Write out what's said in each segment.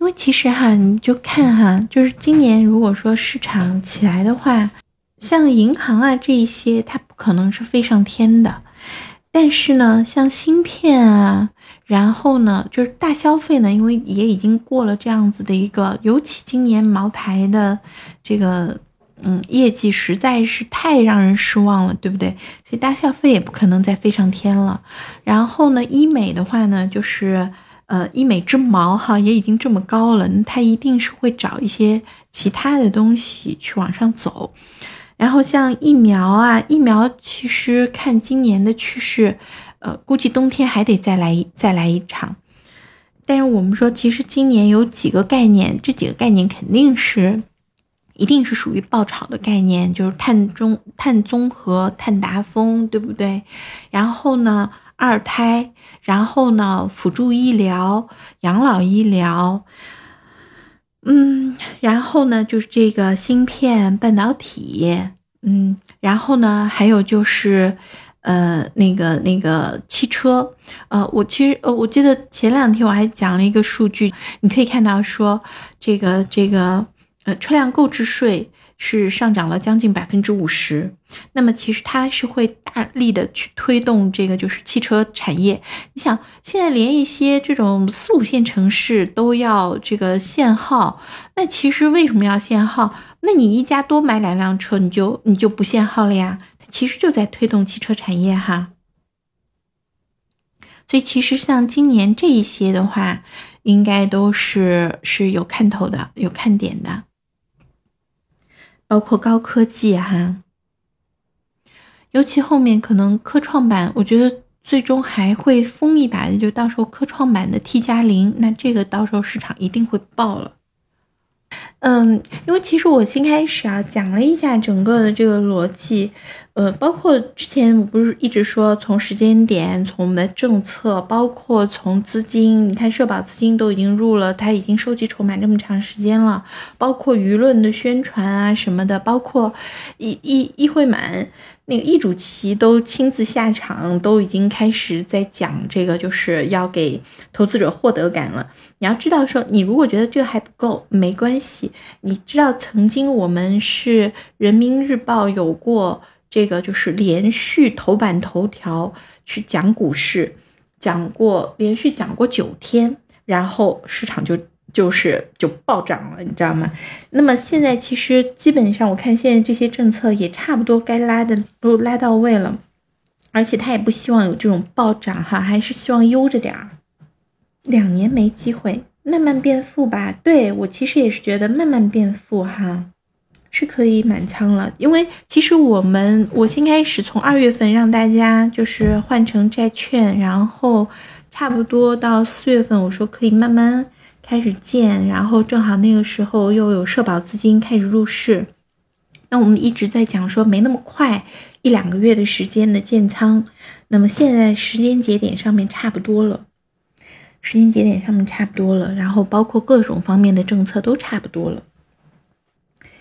因为其实哈，你就看哈，就是今年如果说市场起来的话，像银行啊这一些，它不可能是飞上天的。但是呢，像芯片啊，然后呢，就是大消费呢，因为也已经过了这样子的一个，尤其今年茅台的这个，嗯，业绩实在是太让人失望了，对不对？所以大消费也不可能再飞上天了。然后呢，医美的话呢，就是呃，医美之毛哈，也已经这么高了，它一定是会找一些其他的东西去往上走。然后像疫苗啊，疫苗其实看今年的趋势，呃，估计冬天还得再来再来一场。但是我们说，其实今年有几个概念，这几个概念肯定是，一定是属于爆炒的概念，就是碳中碳综合、碳达峰，对不对？然后呢，二胎，然后呢，辅助医疗、养老医疗。嗯，然后呢，就是这个芯片、半导体，嗯，然后呢，还有就是，呃，那个那个汽车，呃，我其实呃，我记得前两天我还讲了一个数据，你可以看到说，这个这个，呃，车辆购置税。是上涨了将近百分之五十，那么其实它是会大力的去推动这个就是汽车产业。你想，现在连一些这种四五线城市都要这个限号，那其实为什么要限号？那你一家多买两辆车，你就你就不限号了呀？它其实就在推动汽车产业哈。所以其实像今年这一些的话，应该都是是有看头的，有看点的。包括高科技哈，尤其后面可能科创板，我觉得最终还会疯一把的，就到时候科创板的 T 加零，那这个到时候市场一定会爆了。嗯，因为其实我先开始啊讲了一下整个的这个逻辑。呃，包括之前我不是一直说，从时间点，从我们的政策，包括从资金，你看社保资金都已经入了，它已经收集筹码这么长时间了，包括舆论的宣传啊什么的，包括议议议会满那个易主席都亲自下场，都已经开始在讲这个，就是要给投资者获得感了。你要知道说，你如果觉得这个还不够，没关系，你知道曾经我们是人民日报有过。这个就是连续头版头条去讲股市，讲过连续讲过九天，然后市场就就是就暴涨了，你知道吗？那么现在其实基本上我看现在这些政策也差不多该拉的都拉到位了，而且他也不希望有这种暴涨哈，还是希望悠着点儿，两年没机会，慢慢变富吧。对我其实也是觉得慢慢变富哈。是可以满仓了，因为其实我们我先开始从二月份让大家就是换成债券，然后差不多到四月份，我说可以慢慢开始建，然后正好那个时候又有社保资金开始入市，那我们一直在讲说没那么快，一两个月的时间的建仓，那么现在时间节点上面差不多了，时间节点上面差不多了，然后包括各种方面的政策都差不多了。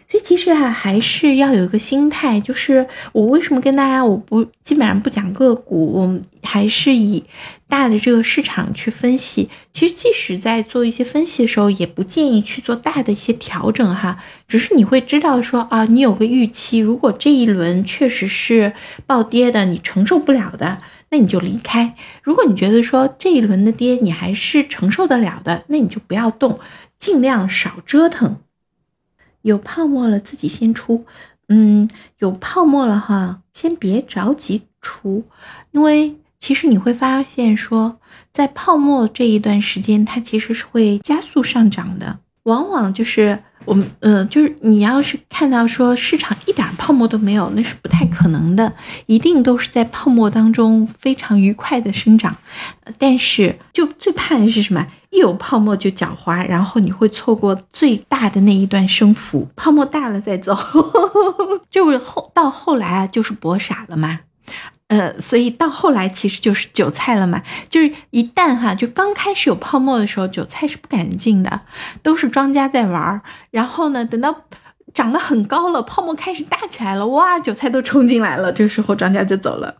所以其实哈，还是要有一个心态，就是我为什么跟大家我不基本上不讲个股，我们还是以大的这个市场去分析。其实即使在做一些分析的时候，也不建议去做大的一些调整哈。只是你会知道说啊，你有个预期，如果这一轮确实是暴跌的，你承受不了的，那你就离开；如果你觉得说这一轮的跌你还是承受得了的，那你就不要动，尽量少折腾。有泡沫了，自己先出。嗯，有泡沫了哈，先别着急出，因为其实你会发现说，在泡沫这一段时间，它其实是会加速上涨的，往往就是。我们呃，就是你要是看到说市场一点泡沫都没有，那是不太可能的，一定都是在泡沫当中非常愉快的生长。但是就最怕的是什么？一有泡沫就狡猾，然后你会错过最大的那一段升幅。泡沫大了再走，就是后到后来啊，就是博傻了嘛。呃，所以到后来其实就是韭菜了嘛，就是一旦哈，就刚开始有泡沫的时候，韭菜是不敢进的，都是庄家在玩儿。然后呢，等到涨得很高了，泡沫开始大起来了，哇，韭菜都冲进来了，这时候庄家就走了。